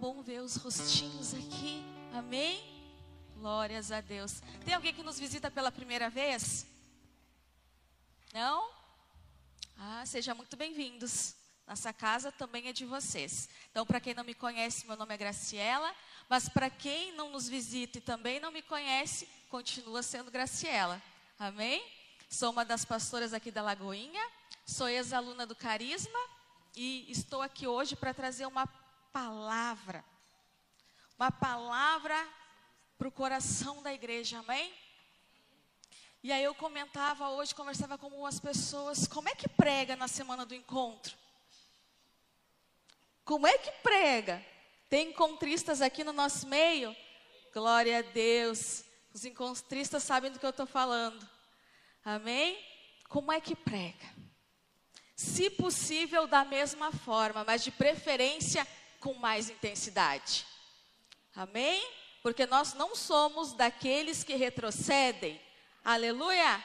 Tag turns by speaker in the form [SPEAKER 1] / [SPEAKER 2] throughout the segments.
[SPEAKER 1] bom ver os rostinhos aqui. Amém? Glórias a Deus. Tem alguém que nos visita pela primeira vez? Não? Ah, sejam muito bem-vindos. Nossa casa também é de vocês. Então, para quem não me conhece, meu nome é Graciela. Mas para quem não nos visita e também não me conhece, continua sendo Graciela. Amém? Sou uma das pastoras aqui da Lagoinha. Sou ex-aluna do Carisma. E estou aqui hoje para trazer uma palavra. Uma palavra para o coração da igreja, amém? E aí eu comentava hoje, conversava com algumas pessoas, como é que prega na semana do encontro? Como é que prega? Tem encontristas aqui no nosso meio? Glória a Deus. Os encontristas sabem do que eu estou falando. Amém? Como é que prega? Se possível, da mesma forma, mas de preferência com mais intensidade. Amém? Porque nós não somos daqueles que retrocedem. Aleluia!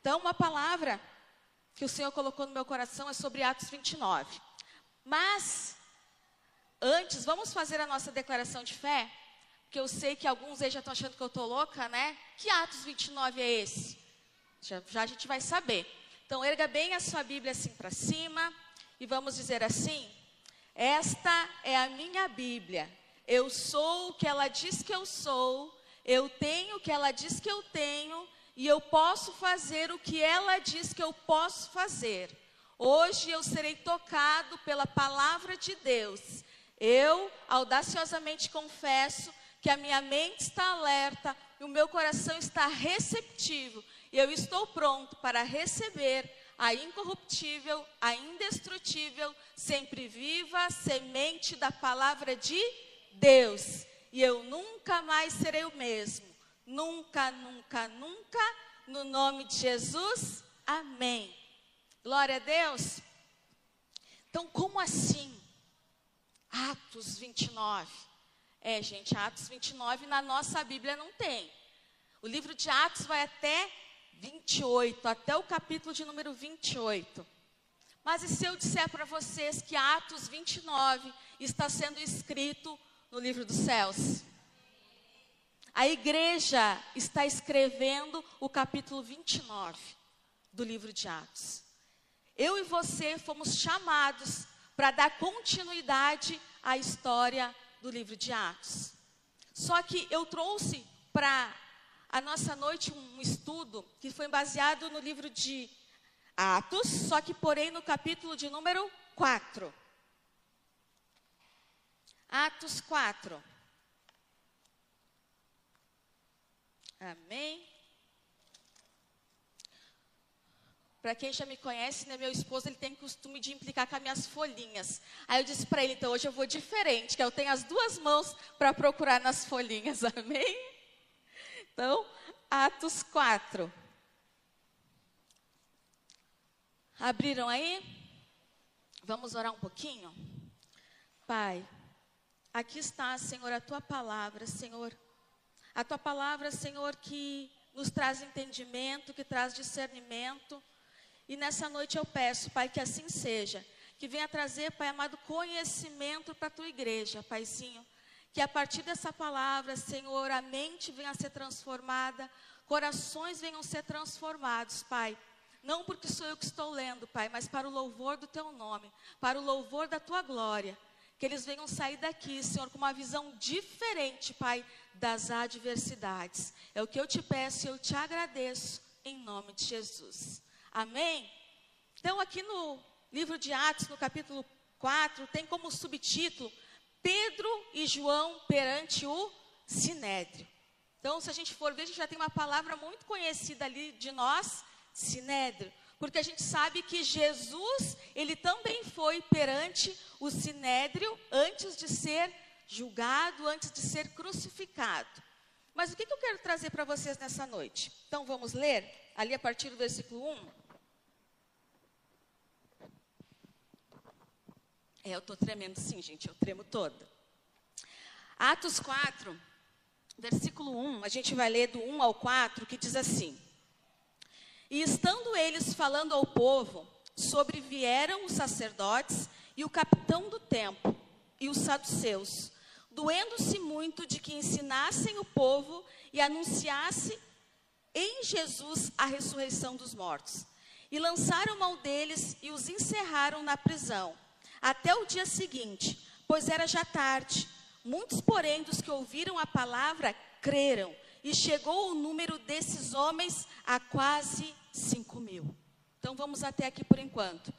[SPEAKER 1] Então, uma palavra que o Senhor colocou no meu coração é sobre Atos 29. Mas, antes, vamos fazer a nossa declaração de fé? Porque eu sei que alguns aí já estão achando que eu estou louca, né? Que Atos 29 é esse? Já, já a gente vai saber. Então, erga bem a sua Bíblia assim para cima e vamos dizer assim: esta é a minha Bíblia. Eu sou o que ela diz que eu sou, eu tenho o que ela diz que eu tenho, e eu posso fazer o que ela diz que eu posso fazer. Hoje eu serei tocado pela palavra de Deus. Eu audaciosamente confesso que a minha mente está alerta o meu coração está receptivo. E eu estou pronto para receber a incorruptível, a indestrutível, sempre viva semente da palavra de Deus. E eu nunca mais serei o mesmo. Nunca, nunca, nunca. No nome de Jesus. Amém. Glória a Deus. Então, como assim? Atos 29. É, gente, Atos 29 na nossa Bíblia não tem. O livro de Atos vai até 28, até o capítulo de número 28. Mas e se eu disser para vocês que Atos 29 está sendo escrito no livro dos céus? A igreja está escrevendo o capítulo 29 do livro de Atos. Eu e você fomos chamados para dar continuidade à história do livro de Atos. Só que eu trouxe para a nossa noite um estudo que foi baseado no livro de Atos, só que porém no capítulo de número 4. Atos 4. Amém. Para quem já me conhece, né, meu esposo ele tem costume de implicar com as minhas folhinhas. Aí eu disse para ele, então hoje eu vou diferente, que eu tenho as duas mãos para procurar nas folhinhas. Amém? Então, Atos 4. Abriram aí? Vamos orar um pouquinho? Pai, aqui está, Senhor, a tua palavra, Senhor. A tua palavra, Senhor, que nos traz entendimento, que traz discernimento. E nessa noite eu peço, Pai, que assim seja. Que venha trazer, Pai amado, conhecimento para a tua igreja, Paizinho. Que a partir dessa palavra, Senhor, a mente venha a ser transformada, corações venham a ser transformados, Pai. Não porque sou eu que estou lendo, Pai, mas para o louvor do Teu nome, para o louvor da Tua glória. Que eles venham sair daqui, Senhor, com uma visão diferente, Pai, das adversidades. É o que eu te peço e eu te agradeço, em nome de Jesus. Amém? Então, aqui no livro de Atos, no capítulo 4, tem como subtítulo Pedro e João perante o Sinédrio. Então, se a gente for ver, a gente já tem uma palavra muito conhecida ali de nós, Sinédrio. Porque a gente sabe que Jesus, ele também foi perante o Sinédrio antes de ser julgado, antes de ser crucificado. Mas o que, que eu quero trazer para vocês nessa noite? Então, vamos ler ali a partir do versículo 1. É, eu estou tremendo sim, gente, eu tremo toda. Atos 4, versículo 1, a gente vai ler do 1 ao 4, que diz assim: E estando eles falando ao povo, sobrevieram os sacerdotes e o capitão do templo e os saduceus,
[SPEAKER 2] doendo-se muito de que ensinassem o povo e anunciasse em Jesus a ressurreição dos mortos. E lançaram mão deles e os encerraram na prisão, até o dia seguinte, pois era já tarde. Muitos, porém, dos que ouviram a palavra, creram, e chegou o número desses homens a quase cinco mil. Então vamos até aqui por enquanto.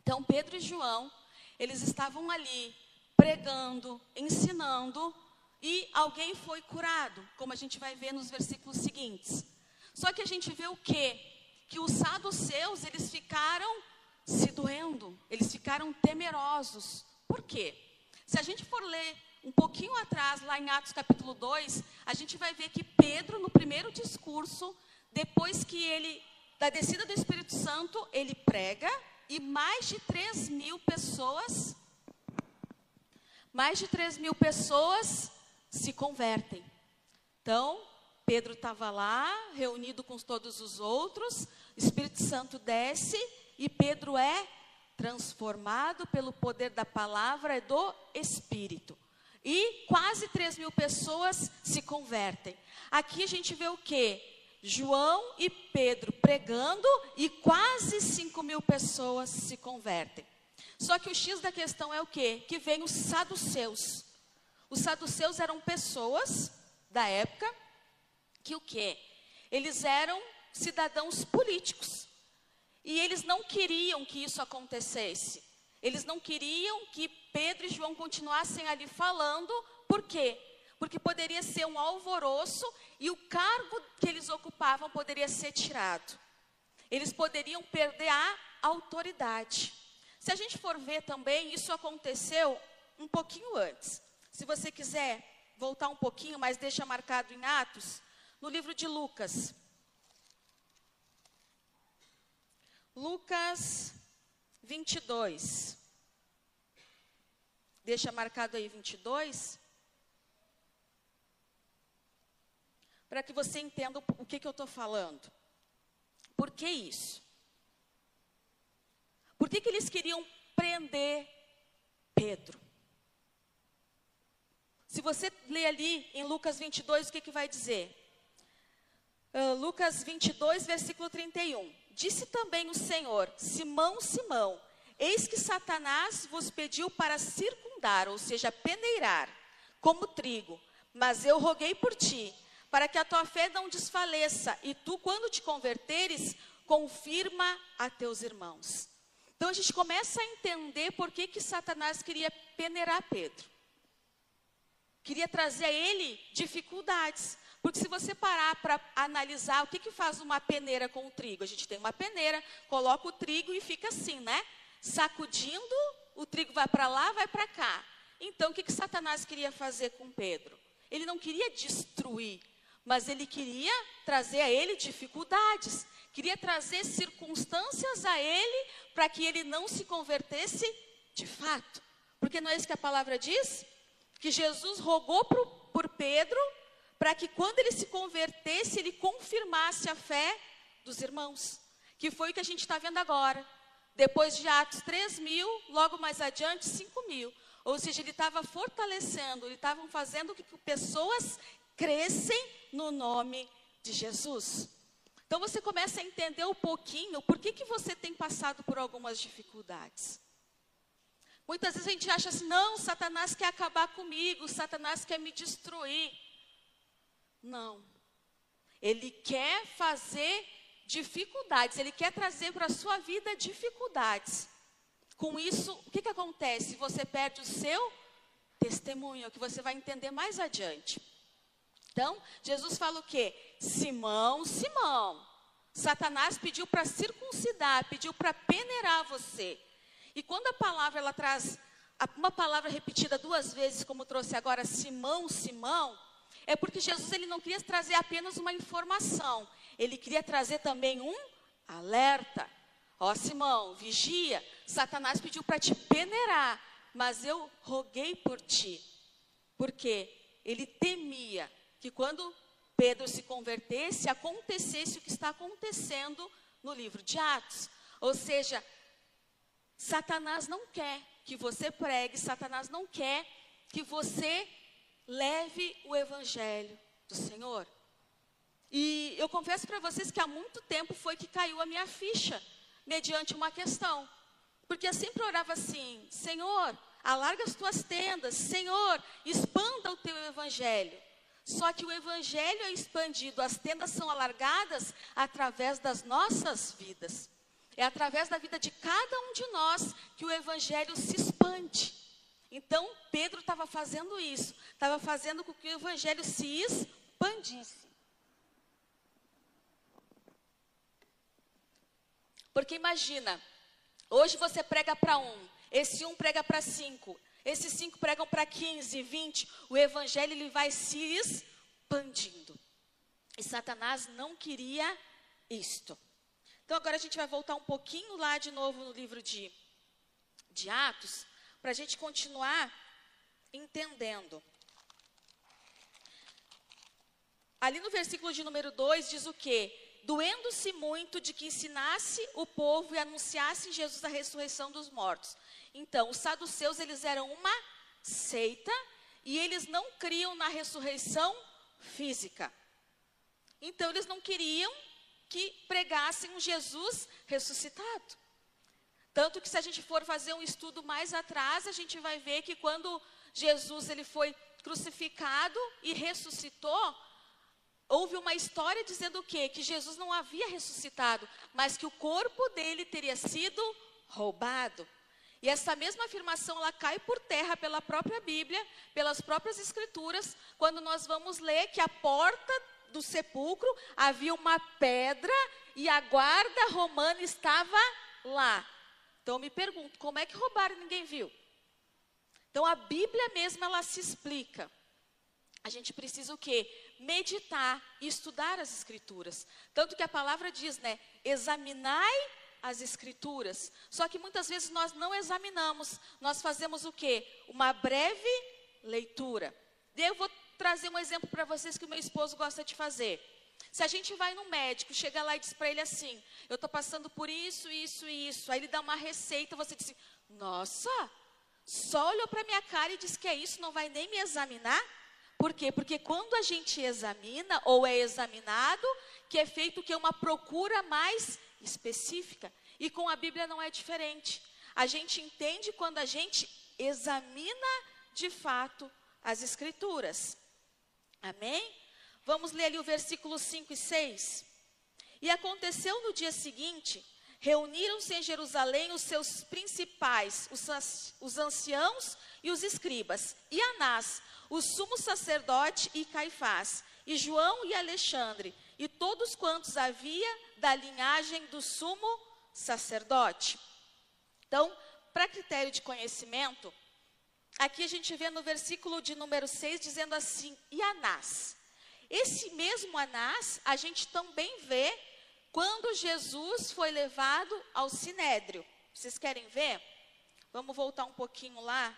[SPEAKER 2] Então Pedro e João, eles estavam ali pregando, ensinando, e alguém foi curado, como a gente vai ver nos versículos seguintes. Só que a gente vê o quê? Que os saduceus, eles ficaram se doendo, eles ficaram temerosos. Por quê? Se a gente for ler um pouquinho atrás, lá em Atos capítulo 2, a gente vai ver que Pedro, no primeiro discurso, depois que ele, da descida do Espírito Santo, ele prega e mais de 3 mil pessoas, mais de 3 mil pessoas se convertem. Então, Pedro estava lá, reunido com todos os outros, Espírito Santo desce e Pedro é transformado pelo poder da palavra e do Espírito. E quase 3 mil pessoas se convertem. Aqui a gente vê o que? João e Pedro pregando e quase 5 mil pessoas se convertem. Só que o X da questão é o que? Que vem os saduceus. Os saduceus eram pessoas da época que o quê? Eles eram cidadãos políticos. E eles não queriam que isso acontecesse. Eles não queriam que Pedro e João continuassem ali falando, por quê? Porque poderia ser um alvoroço e o cargo que eles ocupavam poderia ser tirado. Eles poderiam perder a autoridade. Se a gente for ver também, isso aconteceu um pouquinho antes. Se você quiser voltar um pouquinho, mas deixa marcado em Atos, no livro de Lucas. Lucas 22. Deixa marcado aí 22. Para que você entenda o que, que eu estou falando. Por que isso? Por que, que eles queriam prender Pedro? Se você ler ali em Lucas 22, o que, que vai dizer? Uh, Lucas 22, versículo 31. Disse também o Senhor: Simão, Simão, eis que Satanás vos pediu para circundar, ou seja, peneirar, como trigo. Mas eu roguei por ti, para que a tua fé não desfaleça, e tu, quando te converteres, confirma a teus irmãos. Então a gente começa a entender por que, que Satanás queria peneirar Pedro. Queria trazer a ele dificuldades. Porque se você parar para analisar o que, que faz uma peneira com o trigo, a gente tem uma peneira, coloca o trigo e fica assim, né? Sacudindo, o trigo vai para lá, vai para cá. Então, o que, que Satanás queria fazer com Pedro? Ele não queria destruir, mas ele queria trazer a ele dificuldades, queria trazer circunstâncias a ele para que ele não se convertesse de fato. Porque não é isso que a palavra diz? Que Jesus rogou pro, por Pedro para que quando ele se convertesse, ele confirmasse a fé dos irmãos. Que foi o que a gente está vendo agora. Depois de Atos 3 mil, logo mais adiante 5 mil. Ou seja, ele estava fortalecendo, ele estava fazendo que pessoas crescem no nome de Jesus. Então você começa a entender um pouquinho por que, que você tem passado por algumas dificuldades. Muitas vezes a gente acha assim, não, Satanás quer acabar comigo, Satanás quer me destruir. Não. Ele quer fazer dificuldades, ele quer trazer para a sua vida dificuldades. Com isso, o que, que acontece? Você perde o seu testemunho, que você vai entender mais adiante. Então, Jesus fala o quê? Simão, Simão, Satanás pediu para circuncidar, pediu para peneirar você. E quando a palavra ela traz uma palavra repetida duas vezes, como trouxe agora, Simão, Simão, é porque Jesus ele não queria trazer apenas uma informação, ele queria trazer também um alerta. Ó Simão, vigia, Satanás pediu para te peneirar, mas eu roguei por ti. Porque ele temia que quando Pedro se convertesse, acontecesse o que está acontecendo no livro de Atos. Ou seja, Satanás não quer que você pregue, Satanás não quer que você leve o evangelho do Senhor. E eu confesso para vocês que há muito tempo foi que caiu a minha ficha, mediante uma questão. Porque eu sempre orava assim: Senhor, alarga as tuas tendas, Senhor, expanda o teu evangelho. Só que o evangelho é expandido, as tendas são alargadas através das nossas vidas. É através da vida de cada um de nós que o evangelho se expande. Então, Pedro estava fazendo isso, estava fazendo com que o evangelho se expandisse. Porque imagina, hoje você prega para um, esse um prega para cinco, esses cinco pregam para 15, 20. O evangelho ele vai se expandindo. E Satanás não queria isto. Então agora a gente vai voltar um pouquinho lá de novo no livro de, de Atos, para a gente continuar entendendo. Ali no versículo de número 2 diz o quê? Doendo-se muito de que ensinasse o povo e anunciasse Jesus a ressurreição dos mortos. Então, os saduceus, eles eram uma seita e eles não criam na ressurreição física. Então, eles não queriam que pregassem um Jesus ressuscitado. Tanto que se a gente for fazer um estudo mais atrás, a gente vai ver que quando Jesus ele foi crucificado e ressuscitou, houve uma história dizendo o quê? Que Jesus não havia ressuscitado, mas que o corpo dele teria sido roubado. E essa mesma afirmação ela cai por terra pela própria Bíblia, pelas próprias escrituras, quando nós vamos ler que a porta do sepulcro havia uma pedra e a guarda romana estava lá. Então eu me pergunto, como é que roubaram e ninguém viu? Então a Bíblia mesma ela se explica. A gente precisa o quê? Meditar e estudar as escrituras. Tanto que a palavra diz, né? Examinai as escrituras. Só que muitas vezes nós não examinamos, nós fazemos o quê? Uma breve leitura. Eu vou trazer um exemplo para vocês que o meu esposo gosta de fazer. Se a gente vai no médico, chega lá e diz para ele assim: Eu estou passando por isso, isso e isso. Aí ele dá uma receita, você diz: Nossa, só olhou para minha cara e diz que é isso, não vai nem me examinar? Por quê? Porque quando a gente examina ou é examinado, que é feito que é uma procura mais específica. E com a Bíblia não é diferente. A gente entende quando a gente examina de fato as Escrituras. Amém? Vamos ler ali o versículo 5 e 6. E aconteceu no dia seguinte, reuniram-se em Jerusalém os seus principais, os, os anciãos e os escribas, e Anás, o sumo sacerdote e Caifás, e João e Alexandre, e todos quantos havia da linhagem do sumo sacerdote. Então, para critério de conhecimento, aqui a gente vê no versículo de número 6 dizendo assim: e Anás. Esse mesmo Anás, a gente também vê quando Jesus foi levado ao sinédrio. Vocês querem ver? Vamos voltar um pouquinho lá.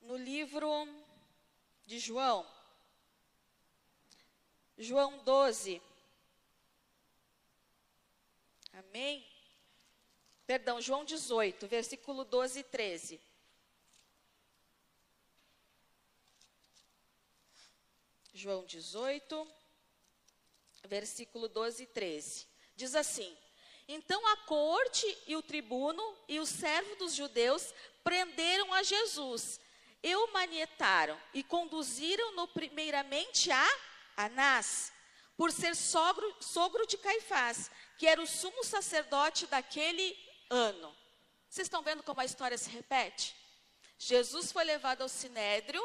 [SPEAKER 2] No livro de João. João 12. Amém? Perdão, João 18, versículo 12 e 13. João 18, versículo 12 e 13. Diz assim: Então a corte e o tribuno e o servo dos judeus prenderam a Jesus, e o manietaram e conduziram-no primeiramente a Anás, por ser sogro, sogro de Caifás, que era o sumo sacerdote daquele ano. Vocês estão vendo como a história se repete? Jesus foi levado ao sinédrio,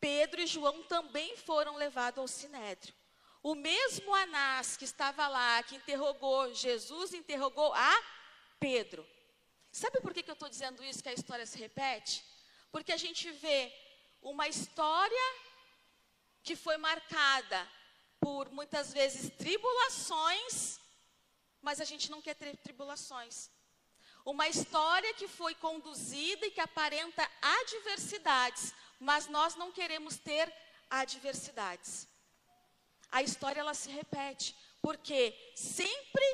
[SPEAKER 2] Pedro e João também foram levados ao sinédrio. O mesmo Anás que estava lá, que interrogou Jesus, interrogou a Pedro. Sabe por que, que eu estou dizendo isso, que a história se repete? Porque a gente vê uma história que foi marcada por muitas vezes tribulações, mas a gente não quer ter tribulações. Uma história que foi conduzida e que aparenta adversidades, mas nós não queremos ter adversidades. A história ela se repete, porque sempre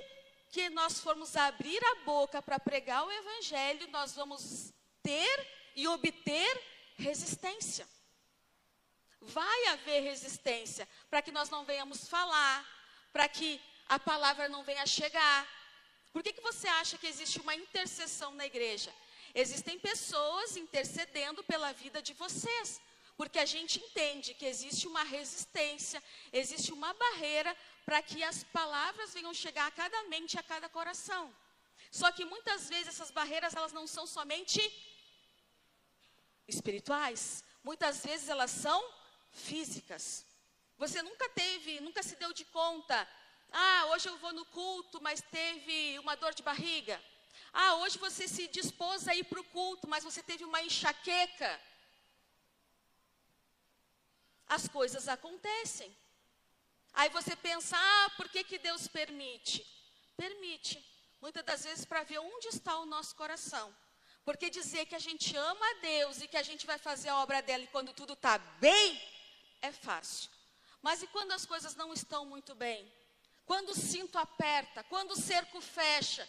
[SPEAKER 2] que nós formos abrir a boca para pregar o evangelho, nós vamos ter e obter resistência. Vai haver resistência para que nós não venhamos falar, para que a palavra não venha chegar. Por que, que você acha que existe uma intercessão na igreja? Existem pessoas intercedendo pela vida de vocês, porque a gente entende que existe uma resistência, existe uma barreira para que as palavras venham chegar a cada mente, a cada coração. Só que muitas vezes essas barreiras elas não são somente espirituais, muitas vezes elas são físicas. Você nunca teve, nunca se deu de conta, ah, hoje eu vou no culto, mas teve uma dor de barriga. Ah, hoje você se dispôs a ir para o culto, mas você teve uma enxaqueca. As coisas acontecem. Aí você pensa, ah, por que, que Deus permite? Permite, muitas das vezes, para ver onde está o nosso coração. Porque dizer que a gente ama a Deus e que a gente vai fazer a obra dela quando tudo está bem, é fácil. Mas e quando as coisas não estão muito bem? Quando o cinto aperta? Quando o cerco fecha?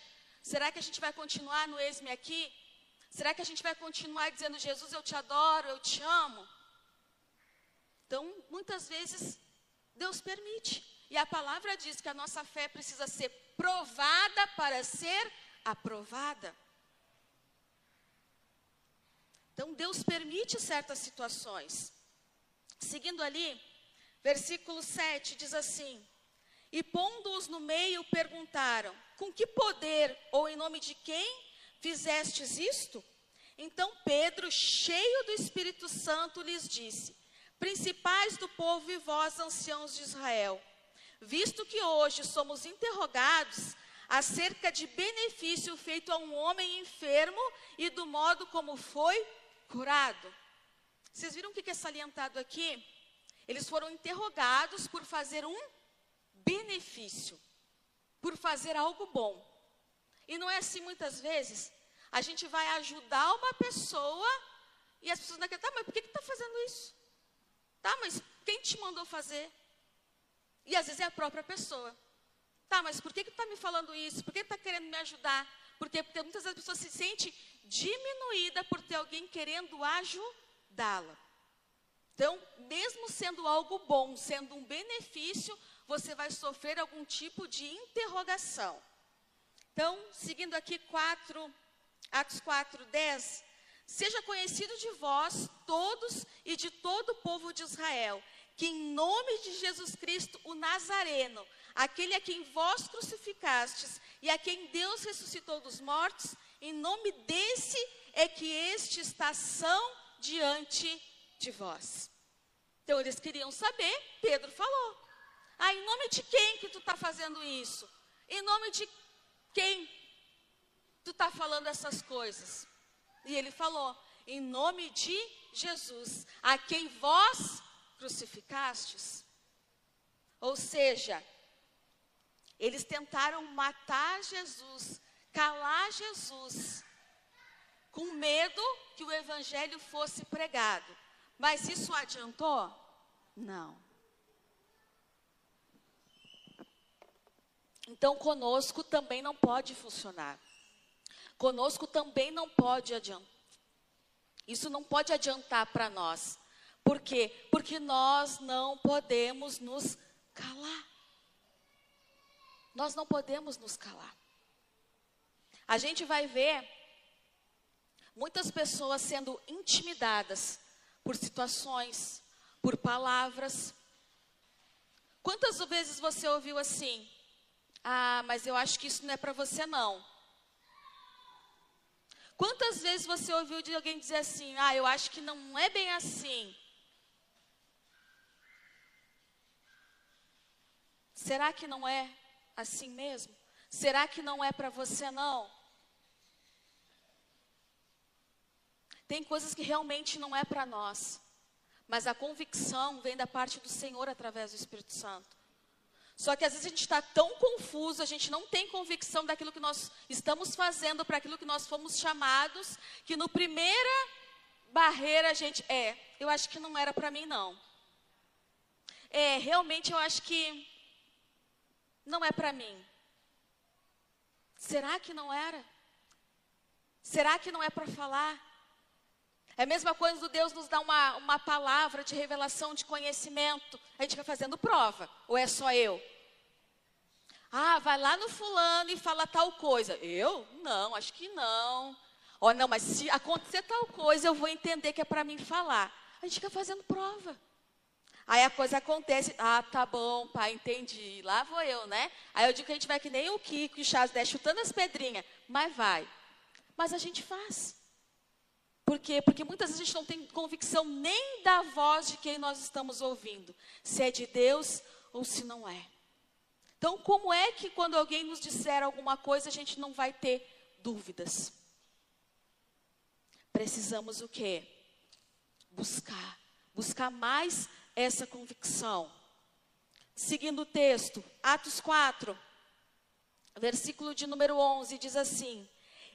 [SPEAKER 2] Será que a gente vai continuar no ex-me aqui? Será que a gente vai continuar dizendo, Jesus, eu te adoro, eu te amo? Então, muitas vezes, Deus permite. E a palavra diz que a nossa fé precisa ser provada para ser aprovada. Então, Deus permite certas situações. Seguindo ali, versículo 7 diz assim: E pondo-os no meio, perguntaram: Com que poder ou em nome de quem fizestes isto? Então Pedro, cheio do Espírito Santo, lhes disse: Principais do povo e vós, anciãos de Israel, visto que hoje somos interrogados acerca de benefício feito a um homem enfermo e do modo como foi curado. Vocês viram o que é salientado aqui? Eles foram interrogados por fazer um benefício, por fazer algo bom. E não é assim muitas vezes. A gente vai ajudar uma pessoa e as pessoas acreditam, tá, mas por que está fazendo isso? Tá, mas quem te mandou fazer? E às vezes é a própria pessoa. Tá, mas por que está me falando isso? Por que está querendo me ajudar? Porque, porque muitas vezes a pessoa se sente diminuída por ter alguém querendo ajudá-la. Então, mesmo sendo algo bom, sendo um benefício, você vai sofrer algum tipo de interrogação. Então, seguindo aqui 4, Atos 4, 10. Seja conhecido de vós todos e de todo o povo de Israel, que em nome de Jesus Cristo, o Nazareno, aquele a quem vós crucificastes e a quem Deus ressuscitou dos mortos, em nome desse é que este está são diante de vós. Então eles queriam saber, Pedro falou. Ah, em nome de quem que tu está fazendo isso? Em nome de quem tu está falando essas coisas? E ele falou, em nome de Jesus, a quem vós crucificastes. Ou seja, eles tentaram matar Jesus, calar Jesus, com medo que o evangelho fosse pregado. Mas isso adiantou? Não. Então, conosco também não pode funcionar. Conosco também não pode adiantar. Isso não pode adiantar para nós. Por quê? Porque nós não podemos nos calar. Nós não podemos nos calar. A gente vai ver muitas pessoas sendo intimidadas por situações, por palavras. Quantas vezes você ouviu assim? Ah, mas eu acho que isso não é para você não. Quantas vezes você ouviu de alguém dizer assim: Ah, eu acho que não é bem assim. Será que não é assim mesmo? Será que não é para você não? Tem coisas que realmente não é para nós, mas a convicção vem da parte do Senhor através do Espírito Santo. Só que às vezes a gente está tão confuso, a gente não tem convicção daquilo que nós estamos fazendo, para aquilo que nós fomos chamados, que no primeira barreira a gente é, eu acho que não era para mim não. É, realmente eu acho que não é para mim. Será que não era? Será que não é para falar? É a mesma coisa do Deus nos dar uma, uma palavra de revelação, de conhecimento. A gente fica fazendo prova. Ou é só eu? Ah, vai lá no fulano e fala tal coisa. Eu? Não, acho que não. Oh, não, mas se acontecer tal coisa, eu vou entender que é para mim falar. A gente fica fazendo prova. Aí a coisa acontece, ah, tá bom, pai, entendi. Lá vou eu, né? Aí eu digo que a gente vai que nem o Kiko e o Charles, né, chutando as pedrinhas, mas vai. Mas a gente faz. Por quê? Porque muitas vezes a gente não tem convicção nem da voz de quem nós estamos ouvindo, se é de Deus ou se não é. Então, como é que quando alguém nos disser alguma coisa, a gente não vai ter dúvidas? Precisamos o quê? Buscar. Buscar mais essa convicção. Seguindo o texto, Atos 4, versículo de número 11, diz assim: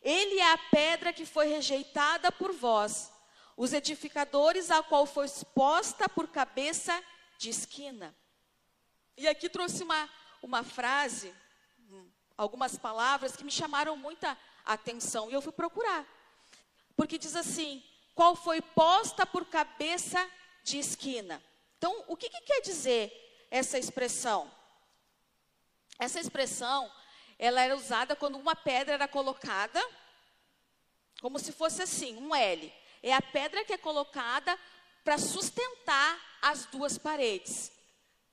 [SPEAKER 2] Ele é a pedra que foi rejeitada por vós, os edificadores, a qual foi exposta por cabeça de esquina. E aqui trouxe uma uma frase, algumas palavras que me chamaram muita atenção e eu fui procurar. Porque diz assim: qual foi posta por cabeça de esquina. Então, o que, que quer dizer essa expressão? Essa expressão, ela era usada quando uma pedra era colocada, como se fosse assim, um L. É a pedra que é colocada para sustentar as duas paredes.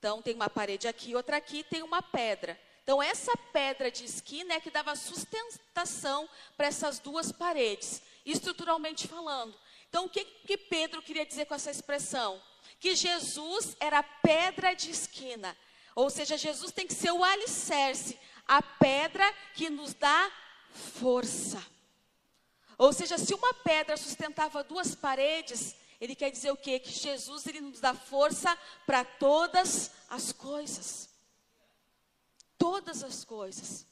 [SPEAKER 2] Então, tem uma parede aqui, outra aqui, tem uma pedra. Então, essa pedra de esquina é que dava sustentação para essas duas paredes, estruturalmente falando. Então, o que, que Pedro queria dizer com essa expressão? Que Jesus era pedra de esquina. Ou seja, Jesus tem que ser o alicerce, a pedra que nos dá força. Ou seja, se uma pedra sustentava duas paredes, ele quer dizer o quê? Que Jesus ele nos dá força para todas as coisas. Todas as coisas.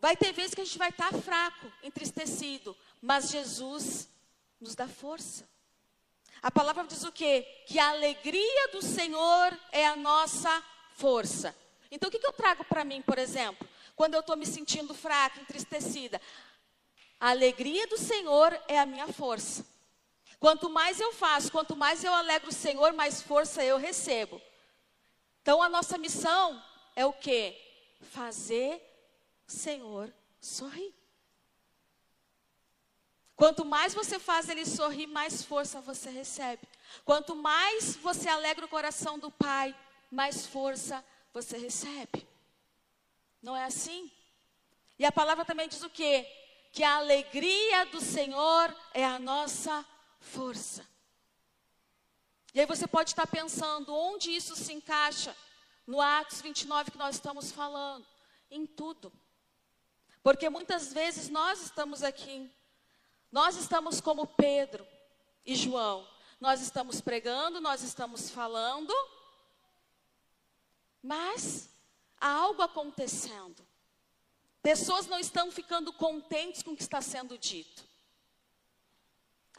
[SPEAKER 2] Vai ter vezes que a gente vai estar tá fraco, entristecido, mas Jesus nos dá força. A palavra diz o quê? Que a alegria do Senhor é a nossa força. Então, o que, que eu trago para mim, por exemplo, quando eu estou me sentindo fraca, entristecida? A alegria do Senhor é a minha força. Quanto mais eu faço, quanto mais eu alegro o Senhor, mais força eu recebo. Então a nossa missão é o quê? Fazer o Senhor sorrir. Quanto mais você faz ele sorrir, mais força você recebe. Quanto mais você alegra o coração do Pai, mais força você recebe. Não é assim? E a palavra também diz o quê? Que a alegria do Senhor é a nossa força. E aí você pode estar pensando, onde isso se encaixa no Atos 29 que nós estamos falando? Em tudo. Porque muitas vezes nós estamos aqui, nós estamos como Pedro e João, nós estamos pregando, nós estamos falando, mas há algo acontecendo. Pessoas não estão ficando contentes com o que está sendo dito.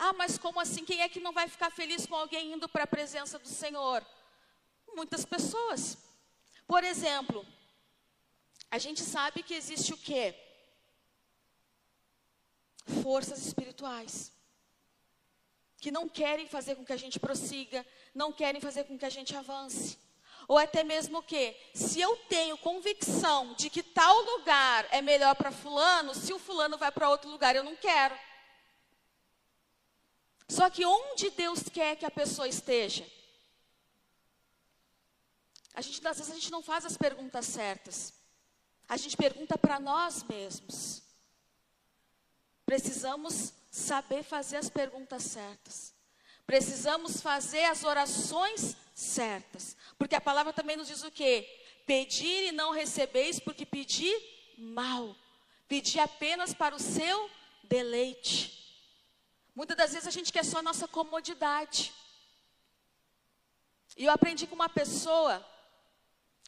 [SPEAKER 2] Ah, mas como assim? Quem é que não vai ficar feliz com alguém indo para a presença do Senhor? Muitas pessoas. Por exemplo, a gente sabe que existe o quê? Forças espirituais. Que não querem fazer com que a gente prossiga, não querem fazer com que a gente avance. Ou até mesmo o quê? Se eu tenho convicção de que tal lugar é melhor para fulano, se o fulano vai para outro lugar, eu não quero. Só que onde Deus quer que a pessoa esteja? A gente, às vezes, a gente não faz as perguntas certas. A gente pergunta para nós mesmos. Precisamos saber fazer as perguntas certas. Precisamos fazer as orações certas. Porque a palavra também nos diz o quê? Pedir e não recebeis, porque pedir mal. Pedir apenas para o seu deleite. Muitas das vezes a gente quer só a nossa comodidade. E eu aprendi com uma pessoa,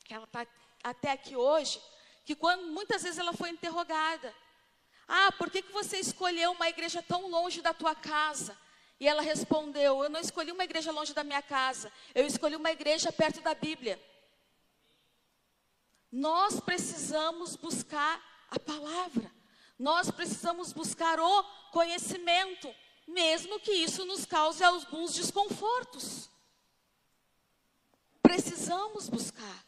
[SPEAKER 2] que ela está até aqui hoje, que quando muitas vezes ela foi interrogada. Ah, por que, que você escolheu uma igreja tão longe da tua casa? E ela respondeu: Eu não escolhi uma igreja longe da minha casa, eu escolhi uma igreja perto da Bíblia. Nós precisamos buscar a palavra, nós precisamos buscar o conhecimento. Mesmo que isso nos cause alguns desconfortos. Precisamos buscar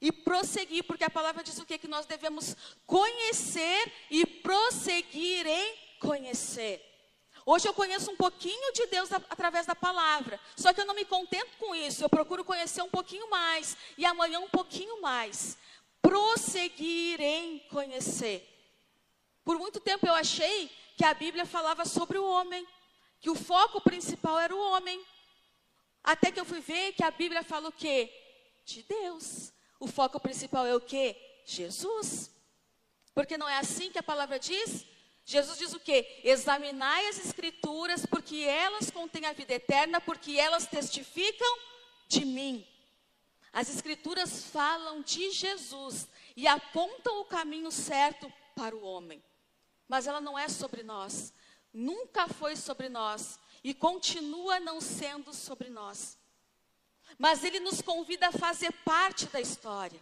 [SPEAKER 2] e prosseguir, porque a palavra diz o que? Que nós devemos conhecer e prosseguir em conhecer. Hoje eu conheço um pouquinho de Deus através da palavra, só que eu não me contento com isso, eu procuro conhecer um pouquinho mais, e amanhã um pouquinho mais. Prosseguir em conhecer. Por muito tempo eu achei que a Bíblia falava sobre o homem, que o foco principal era o homem. Até que eu fui ver que a Bíblia fala o quê? De Deus. O foco principal é o quê? Jesus. Porque não é assim que a palavra diz? Jesus diz o quê? Examinai as escrituras, porque elas contêm a vida eterna, porque elas testificam de mim. As escrituras falam de Jesus e apontam o caminho certo para o homem. Mas ela não é sobre nós, nunca foi sobre nós e continua não sendo sobre nós. Mas ele nos convida a fazer parte da história.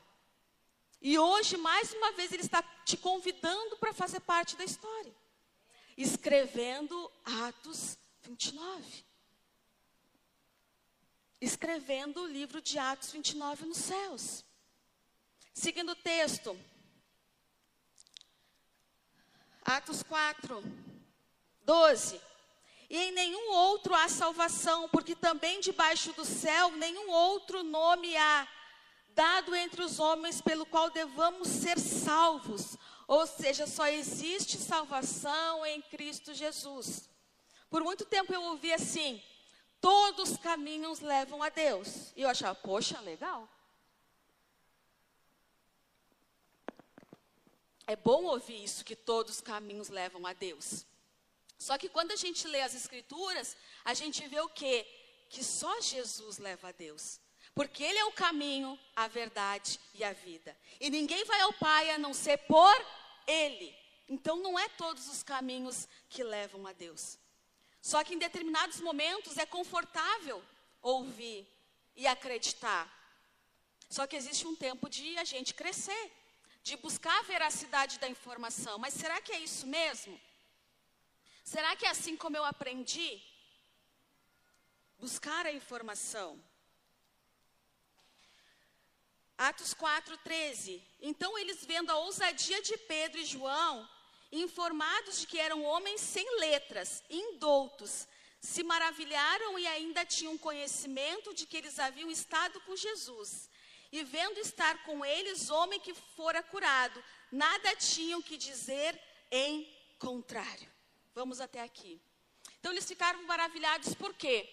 [SPEAKER 2] E hoje, mais uma vez, ele está te convidando para fazer parte da história. Escrevendo Atos 29. Escrevendo o livro de Atos 29 nos céus. Seguindo o texto. Atos 4, 12. E em nenhum outro há salvação, porque também debaixo do céu nenhum outro nome há dado entre os homens pelo qual devamos ser salvos. Ou seja, só existe salvação em Cristo Jesus. Por muito tempo eu ouvi assim: todos os caminhos levam a Deus. E eu achava, poxa, legal. É bom ouvir isso, que todos os caminhos levam a Deus. Só que quando a gente lê as Escrituras, a gente vê o quê? Que só Jesus leva a Deus. Porque Ele é o caminho, a verdade e a vida. E ninguém vai ao Pai a não ser por Ele. Então não é todos os caminhos que levam a Deus. Só que em determinados momentos é confortável ouvir e acreditar. Só que existe um tempo de a gente crescer, de buscar a veracidade da informação. Mas será que é isso mesmo? Será que é assim como eu aprendi? Buscar a informação. Atos 4, 13. Então eles, vendo a ousadia de Pedro e João, informados de que eram homens sem letras, indoutos, se maravilharam e ainda tinham conhecimento de que eles haviam estado com Jesus. E vendo estar com eles homem que fora curado, nada tinham que dizer em contrário. Vamos até aqui. Então eles ficaram maravilhados por quê?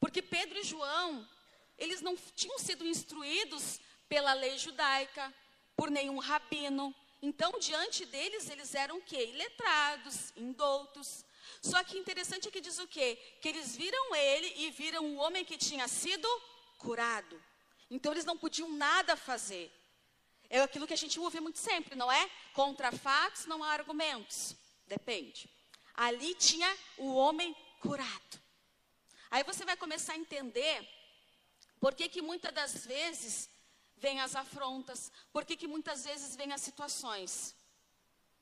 [SPEAKER 2] Porque Pedro e João, eles não tinham sido instruídos pela lei judaica, por nenhum rabino. Então, diante deles, eles eram o quê? Iletrados, indoutos. Só que interessante é que diz o quê? Que eles viram ele e viram o homem que tinha sido curado. Então, eles não podiam nada fazer. É aquilo que a gente ouve muito sempre, não é? Contra fatos não há argumentos. Depende. Ali tinha o homem curado. Aí você vai começar a entender por que, que muitas das vezes vêm as afrontas, por que, que muitas vezes vêm as situações.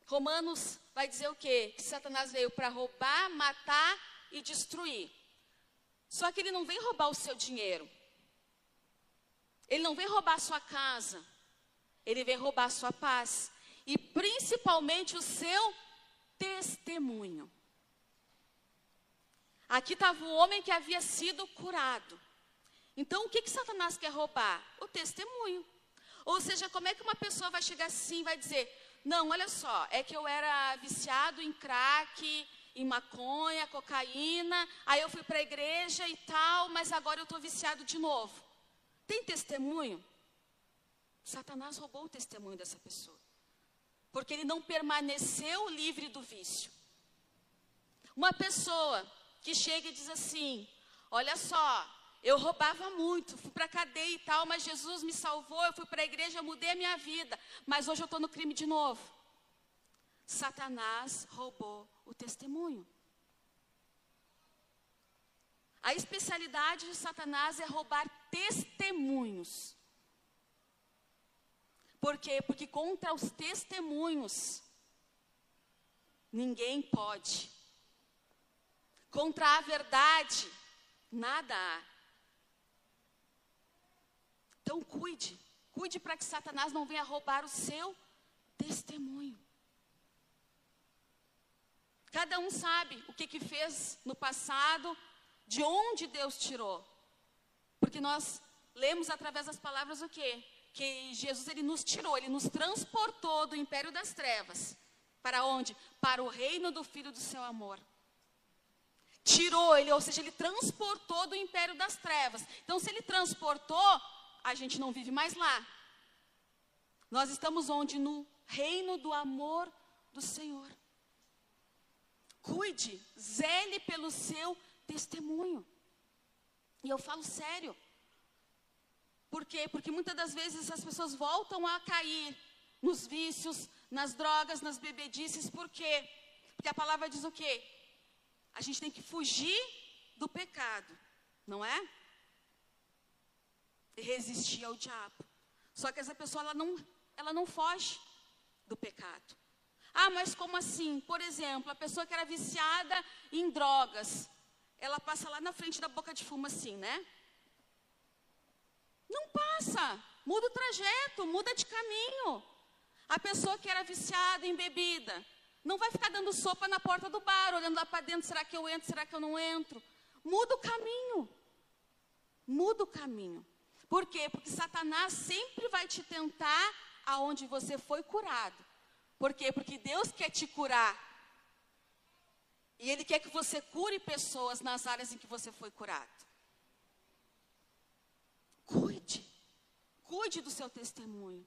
[SPEAKER 2] Romanos vai dizer o quê? Que Satanás veio para roubar, matar e destruir. Só que ele não vem roubar o seu dinheiro. Ele não vem roubar a sua casa. Ele vem roubar a sua paz. E principalmente o seu testemunho. Aqui estava o homem que havia sido curado. Então, o que, que Satanás quer roubar? O testemunho. Ou seja, como é que uma pessoa vai chegar assim e vai dizer: Não, olha só, é que eu era viciado em crack, em maconha, cocaína, aí eu fui para a igreja e tal, mas agora eu estou viciado de novo. Tem testemunho? Satanás roubou o testemunho dessa pessoa. Porque ele não permaneceu livre do vício. Uma pessoa que chega e diz assim: Olha só, eu roubava muito, fui para a cadeia e tal, mas Jesus me salvou, eu fui para a igreja, mudei a minha vida, mas hoje eu estou no crime de novo. Satanás roubou o testemunho. A especialidade de Satanás é roubar testemunhos. Por quê? Porque contra os testemunhos, ninguém pode. Contra a verdade, nada há. Então cuide, cuide para que Satanás não venha roubar o seu testemunho. Cada um sabe o que, que fez no passado, de onde Deus tirou. Porque nós lemos através das palavras o quê? Que Jesus ele nos tirou, ele nos transportou do império das trevas. Para onde? Para o reino do Filho do seu amor. Tirou ele, ou seja, ele transportou do império das trevas. Então, se ele transportou, a gente não vive mais lá. Nós estamos onde? No reino do amor do Senhor. Cuide, zele pelo seu testemunho. E eu falo sério. Por quê? Porque muitas das vezes as pessoas voltam a cair nos vícios, nas drogas, nas bebedices. Por quê? Porque a palavra diz o quê? A gente tem que fugir do pecado, não é? E resistir ao diabo. Só que essa pessoa ela não, ela não foge do pecado. Ah, mas como assim? Por exemplo, a pessoa que era viciada em drogas, ela passa lá na frente da boca de fumo assim, né? Não passa. Muda o trajeto, muda de caminho. A pessoa que era viciada em bebida, não vai ficar dando sopa na porta do bar, olhando lá para dentro, será que eu entro, será que eu não entro? Muda o caminho. Muda o caminho. Por quê? Porque Satanás sempre vai te tentar aonde você foi curado. Por quê? Porque Deus quer te curar. E Ele quer que você cure pessoas nas áreas em que você foi curado. Cuide. Cuide do seu testemunho.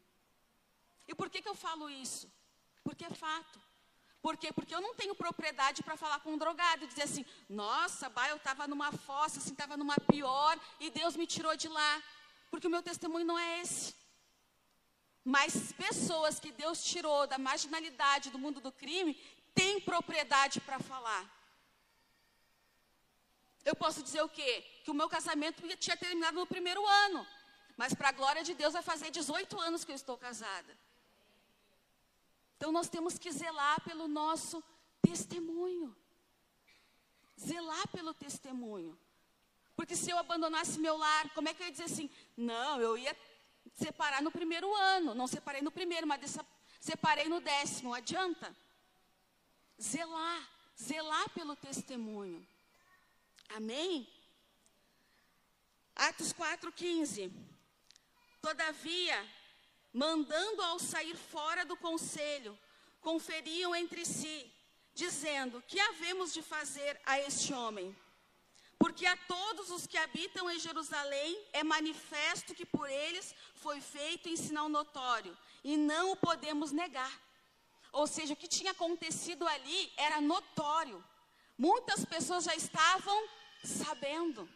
[SPEAKER 2] E por que, que eu falo isso? Porque é fato. Por quê? Porque eu não tenho propriedade para falar com um drogado e dizer assim, nossa, bah, eu estava numa fossa, assim, estava numa pior, e Deus me tirou de lá. Porque o meu testemunho não é esse. Mas pessoas que Deus tirou da marginalidade do mundo do crime têm propriedade para falar. Eu posso dizer o quê? Que o meu casamento tinha terminado no primeiro ano. Mas para a glória de Deus vai fazer 18 anos que eu estou casada. Então nós temos que zelar pelo nosso testemunho. Zelar pelo testemunho. Porque se eu abandonasse meu lar, como é que eu ia dizer assim? Não, eu ia separar no primeiro ano. Não separei no primeiro, mas separei no décimo. Adianta? Zelar, zelar pelo testemunho. Amém? Atos 4,15. Todavia, mandando ao sair fora do conselho, conferiam entre si, dizendo: Que havemos de fazer a este homem? Porque a todos os que habitam em Jerusalém é manifesto que por eles foi feito em sinal notório, e não o podemos negar. Ou seja, o que tinha acontecido ali era notório. Muitas pessoas já estavam sabendo.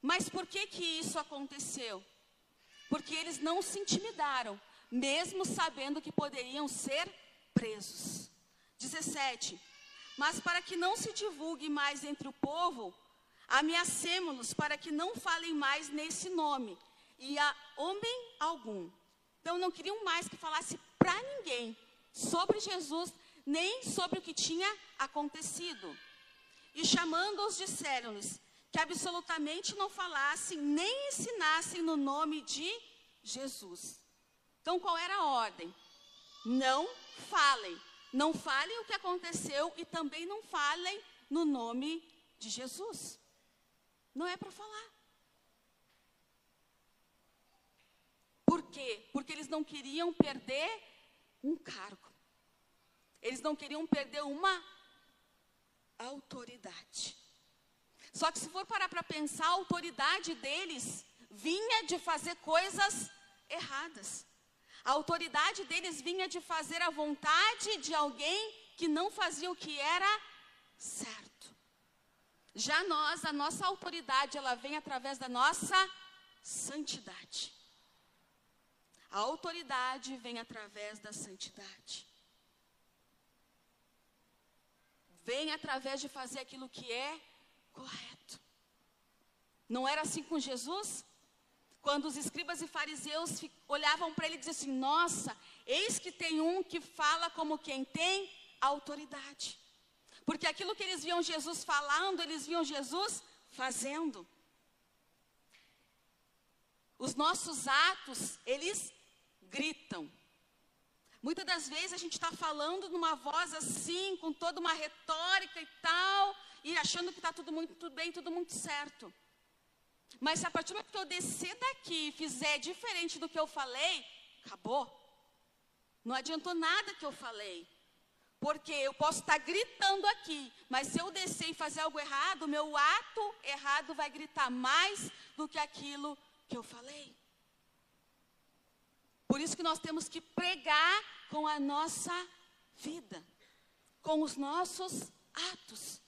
[SPEAKER 2] Mas por que que isso aconteceu? Porque eles não se intimidaram, mesmo sabendo que poderiam ser presos. 17. Mas para que não se divulgue mais entre o povo, ameacemos-los para que não falem mais nesse nome, e a homem algum. Então não queriam mais que falasse para ninguém sobre Jesus, nem sobre o que tinha acontecido. E chamando-os, disseram-lhes que absolutamente não falassem nem ensinassem no nome de Jesus. Então qual era a ordem? Não falem, não falem o que aconteceu e também não falem no nome de Jesus. Não é para falar. Por quê? Porque eles não queriam perder um cargo. Eles não queriam perder uma autoridade. Só que se for parar para pensar, a autoridade deles vinha de fazer coisas erradas. A autoridade deles vinha de fazer a vontade de alguém que não fazia o que era certo. Já nós, a nossa autoridade, ela vem através da nossa santidade. A autoridade vem através da santidade. Vem através de fazer aquilo que é correto. Não era assim com Jesus? Quando os escribas e fariseus olhavam para ele e diziam assim: Nossa, eis que tem um que fala como quem tem autoridade. Porque aquilo que eles viam Jesus falando, eles viam Jesus fazendo. Os nossos atos, eles gritam. Muitas das vezes a gente está falando numa voz assim, com toda uma retórica e tal, e achando que está tudo muito tudo bem, tudo muito certo. Mas se a partir do momento que eu descer daqui e fizer diferente do que eu falei, acabou. Não adiantou nada que eu falei. Porque eu posso estar gritando aqui, mas se eu descer e fazer algo errado, meu ato errado vai gritar mais do que aquilo que eu falei. Por isso que nós temos que pregar com a nossa vida, com os nossos atos.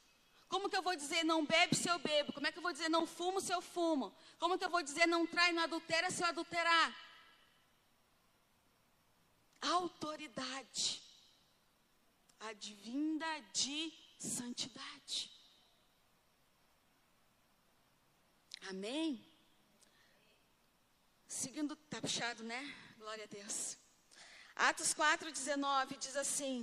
[SPEAKER 2] Como que eu vou dizer não bebe se eu bebo? Como é que eu vou dizer não fumo se eu fumo? Como que eu vou dizer não trai, não adultera se eu adulterar? Autoridade advinda de santidade. Amém? Seguindo, tá puxado, né? Glória a Deus. Atos 4,19 diz assim: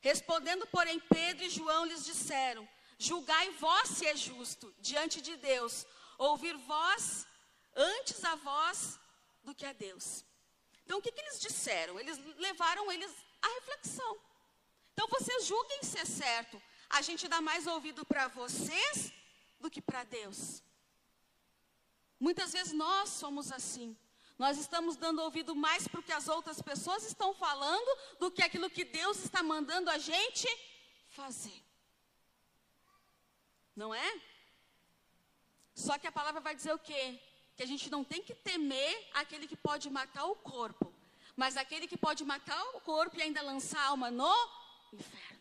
[SPEAKER 2] Respondendo, porém, Pedro e João lhes disseram: Julgai vós se é justo diante de Deus, ouvir vós antes a vós do que a Deus. Então, o que, que eles disseram? Eles levaram eles à reflexão. Então vocês julguem se é certo. A gente dá mais ouvido para vocês do que para Deus. Muitas vezes nós somos assim. Nós estamos dando ouvido mais para o que as outras pessoas estão falando do que aquilo que Deus está mandando a gente fazer. Não é? Só que a palavra vai dizer o quê? Que a gente não tem que temer aquele que pode matar o corpo, mas aquele que pode matar o corpo e ainda lançar a alma no inferno.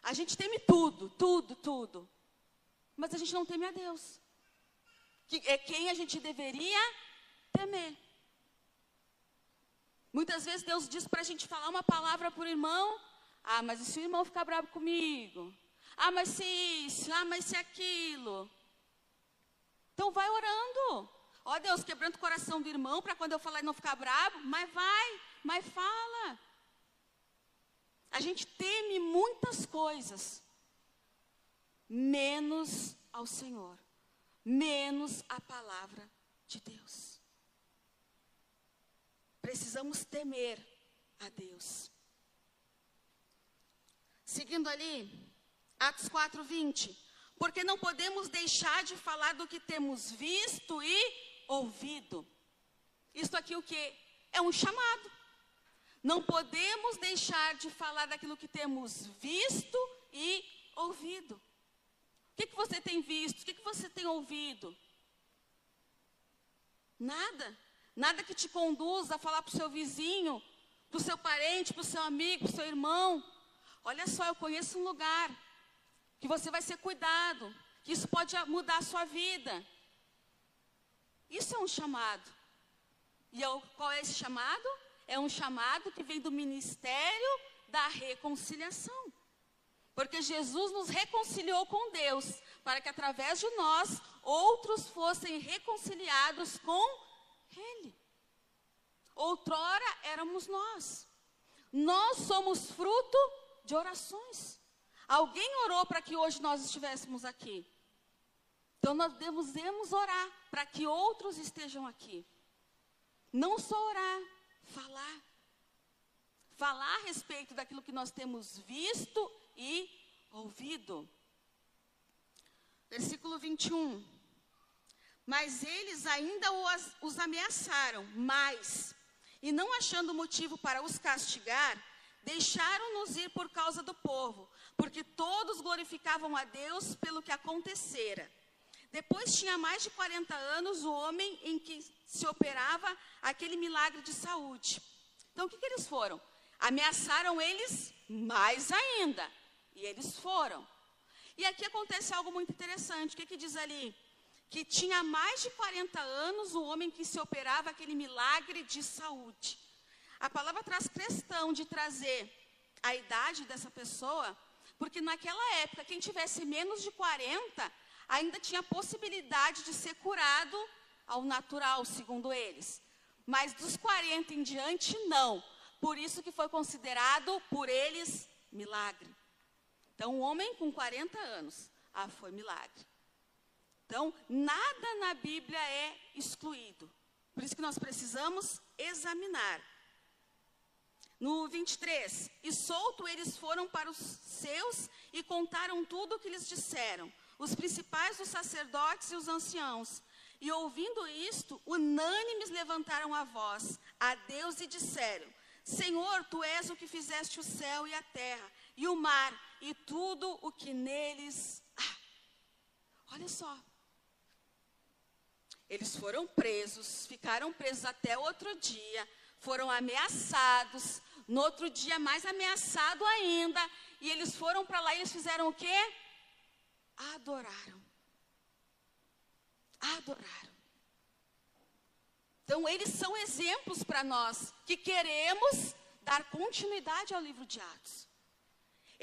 [SPEAKER 2] A gente teme tudo, tudo, tudo. Mas a gente não teme a Deus. Que é quem a gente deveria temer. Muitas vezes Deus diz para a gente falar uma palavra o irmão. Ah, mas e se o irmão ficar bravo comigo? Ah, mas se isso, ah, mas se aquilo. Então vai orando. Ó Deus, quebrando o coração do irmão para quando eu falar e não ficar bravo, mas vai, mas fala. A gente teme muitas coisas, menos ao Senhor, menos a palavra de Deus. Precisamos temer a Deus. Seguindo ali, Atos 4, 20. Porque não podemos deixar de falar do que temos visto e ouvido. Isto aqui o que? É um chamado. Não podemos deixar de falar daquilo que temos visto e ouvido. O que, que você tem visto? O que, que você tem ouvido? Nada. Nada que te conduza a falar para o seu vizinho, para o seu parente, para o seu amigo, para o seu irmão. Olha só, eu conheço um lugar que você vai ser cuidado, que isso pode mudar a sua vida. Isso é um chamado. E eu, qual é esse chamado? é um chamado que vem do ministério da reconciliação. Porque Jesus nos reconciliou com Deus, para que através de nós outros fossem reconciliados com Ele. Outrora éramos nós. Nós somos fruto de orações. Alguém orou para que hoje nós estivéssemos aqui. Então nós devemos orar para que outros estejam aqui. Não só orar, falar. Falar a respeito daquilo que nós temos visto e ouvido. Versículo 21. Mas eles ainda os, ameaçaram, mas, e não achando motivo para os castigar, deixaram-nos ir por causa do povo, porque todos glorificavam a Deus pelo que acontecera. Depois tinha mais de 40 anos o homem em que se operava aquele milagre de saúde. Então o que, que eles foram? Ameaçaram eles mais ainda. E eles foram. E aqui acontece algo muito interessante. O que, que diz ali? Que tinha mais de 40 anos o homem que se operava aquele milagre de saúde. A palavra traz questão de trazer a idade dessa pessoa, porque naquela época, quem tivesse menos de 40 ainda tinha possibilidade de ser curado ao natural, segundo eles. Mas dos 40 em diante, não. Por isso que foi considerado por eles milagre. Então, um homem com 40 anos, ah, foi milagre. Então, nada na Bíblia é excluído. Por isso que nós precisamos examinar. No 23, e solto eles foram para os seus e contaram tudo o que lhes disseram, os principais dos sacerdotes e os anciãos. E ouvindo isto, unânimes levantaram a voz a Deus e disseram: Senhor, tu és o que fizeste o céu e a terra, e o mar, e tudo o que neles há. Olha só. Eles foram presos, ficaram presos até outro dia, foram ameaçados, no outro dia mais ameaçado ainda, e eles foram para lá e eles fizeram o quê? Adoraram. Adoraram. Então, eles são exemplos para nós que queremos dar continuidade ao livro de Atos.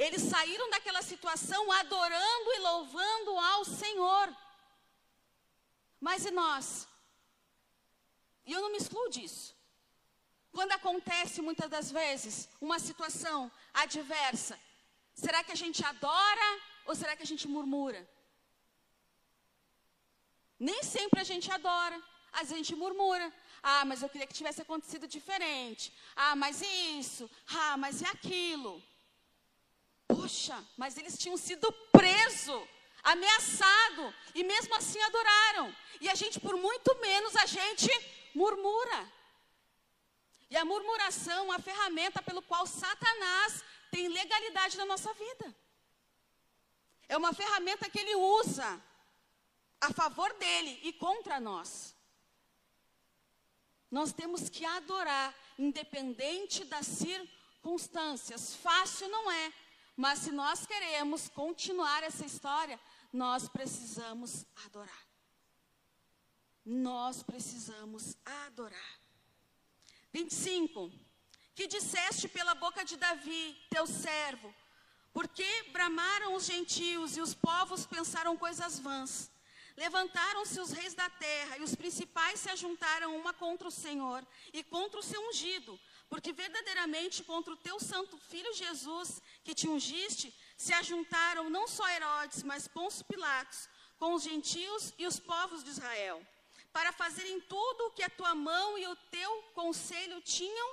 [SPEAKER 2] Eles saíram daquela situação adorando e louvando ao Senhor. Mas e nós? E eu não me excluo disso. Quando acontece muitas das vezes uma situação adversa, será que a gente adora ou será que a gente murmura? Nem sempre a gente adora, às vezes a gente murmura. Ah, mas eu queria que tivesse acontecido diferente. Ah, mas isso. Ah, mas e aquilo. Poxa, mas eles tinham sido presos, ameaçados, e mesmo assim adoraram. E a gente, por muito menos, a gente murmura. E a murmuração, é a ferramenta pelo qual Satanás tem legalidade na nossa vida. É uma ferramenta que ele usa a favor dele e contra nós. Nós temos que adorar, independente das circunstâncias. Fácil não é, mas se nós queremos continuar essa história, nós precisamos adorar. Nós precisamos adorar. 25. Que disseste pela boca de Davi, teu servo, porque bramaram os gentios e os povos pensaram coisas vãs. Levantaram-se os reis da terra e os principais se ajuntaram uma contra o Senhor e contra o seu ungido, porque verdadeiramente contra o teu santo filho Jesus, que te ungiste, se ajuntaram não só Herodes, mas Pôncio Pilatos, com os gentios e os povos de Israel, para fazerem tudo o que a tua mão e o teu conselho tinham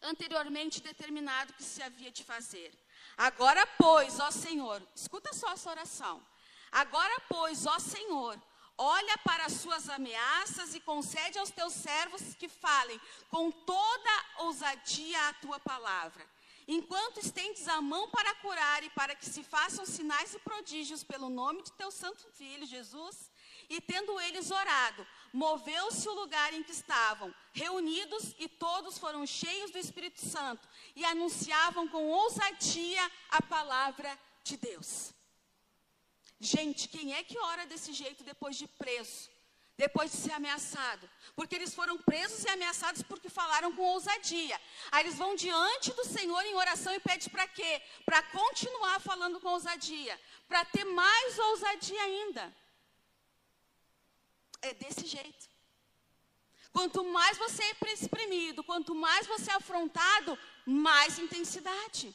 [SPEAKER 2] anteriormente determinado que se havia de fazer. Agora, pois, ó Senhor, escuta só essa oração. Agora, pois, ó Senhor, olha para as suas ameaças e concede aos teus servos que falem com toda ousadia a tua palavra. Enquanto estendes a mão para curar e para que se façam sinais e prodígios pelo nome de teu santo filho Jesus, e tendo eles orado, moveu-se o lugar em que estavam, reunidos, e todos foram cheios do Espírito Santo, e anunciavam com ousadia a palavra de Deus. Gente, quem é que ora desse jeito depois de preso? Depois de ser ameaçado? Porque eles foram presos e ameaçados porque falaram com ousadia. Aí eles vão diante do Senhor em oração e pedem para quê? Para continuar falando com ousadia. Para ter mais ousadia ainda. É desse jeito. Quanto mais você é exprimido, quanto mais você é afrontado, mais intensidade.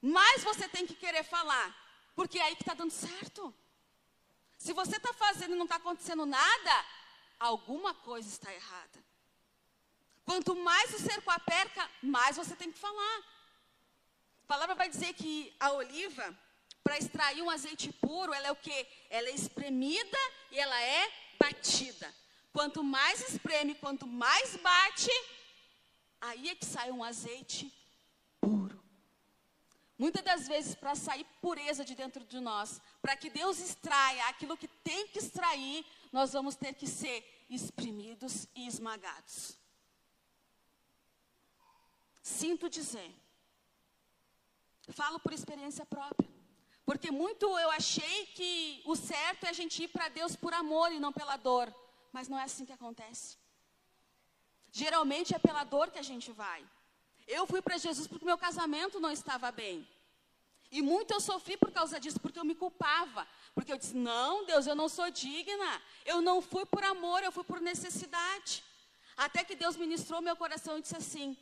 [SPEAKER 2] Mais você tem que querer falar. Porque é aí que está dando certo. Se você está fazendo e não está acontecendo nada, alguma coisa está errada. Quanto mais o cerco aperta, mais você tem que falar. A palavra vai dizer que a oliva, para extrair um azeite puro, ela é o quê? Ela é espremida e ela é batida. Quanto mais espreme, quanto mais bate, aí é que sai um azeite Muitas das vezes, para sair pureza de dentro de nós, para que Deus extraia aquilo que tem que extrair, nós vamos ter que ser exprimidos e esmagados. Sinto dizer, falo por experiência própria, porque muito eu achei que o certo é a gente ir para Deus por amor e não pela dor, mas não é assim que acontece. Geralmente é pela dor que a gente vai. Eu fui para Jesus porque meu casamento não estava bem. E muito eu sofri por causa disso, porque eu me culpava. Porque eu disse: não, Deus, eu não sou digna. Eu não fui por amor, eu fui por necessidade. Até que Deus ministrou meu coração e disse assim: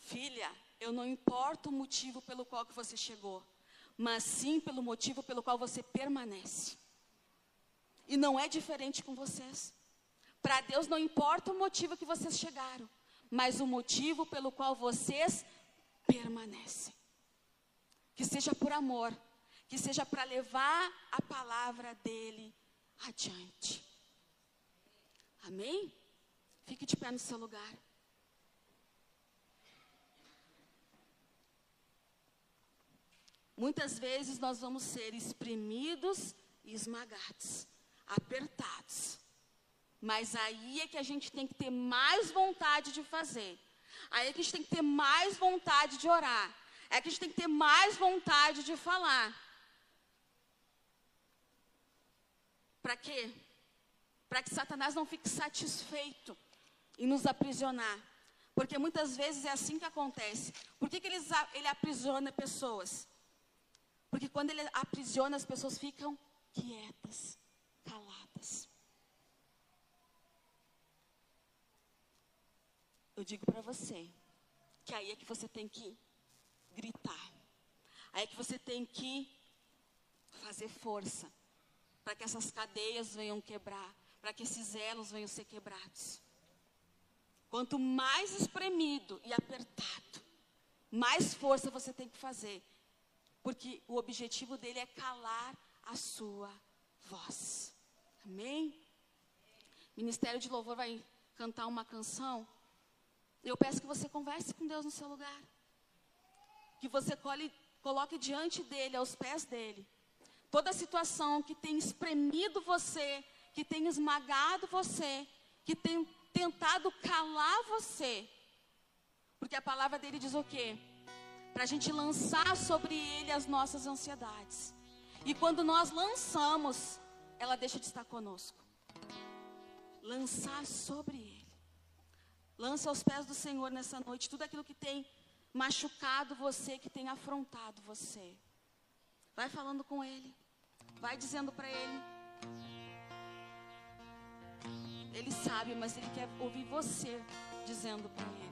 [SPEAKER 2] Filha, eu não importo o motivo pelo qual que você chegou, mas sim pelo motivo pelo qual você permanece. E não é diferente com vocês. Para Deus não importa o motivo que vocês chegaram, mas o motivo pelo qual vocês permanecem. Que seja por amor, que seja para levar a palavra dele adiante. Amém? Fique de pé no seu lugar. Muitas vezes nós vamos ser espremidos e esmagados, apertados. Mas aí é que a gente tem que ter mais vontade de fazer. Aí é que a gente tem que ter mais vontade de orar. É que a gente tem que ter mais vontade de falar. Para quê? Para que Satanás não fique satisfeito em nos aprisionar. Porque muitas vezes é assim que acontece. Por que, que ele, ele aprisiona pessoas? Porque quando ele aprisiona, as pessoas ficam quietas, Eu digo para você que aí é que você tem que gritar. Aí é que você tem que fazer força para que essas cadeias venham quebrar, para que esses elos venham ser quebrados. Quanto mais espremido e apertado, mais força você tem que fazer, porque o objetivo dele é calar a sua voz. Amém? O Ministério de Louvor vai cantar uma canção. Eu peço que você converse com Deus no seu lugar. Que você cole, coloque diante dele, aos pés dele, toda situação que tem espremido você, que tem esmagado você, que tem tentado calar você. Porque a palavra dele diz o quê? Para a gente lançar sobre ele as nossas ansiedades. E quando nós lançamos, ela deixa de estar conosco. Lançar sobre ele. Lance aos pés do Senhor nessa noite tudo aquilo que tem machucado você, que tem afrontado você. Vai falando com ele. Vai dizendo para ele. Ele sabe, mas ele quer ouvir você dizendo para ele.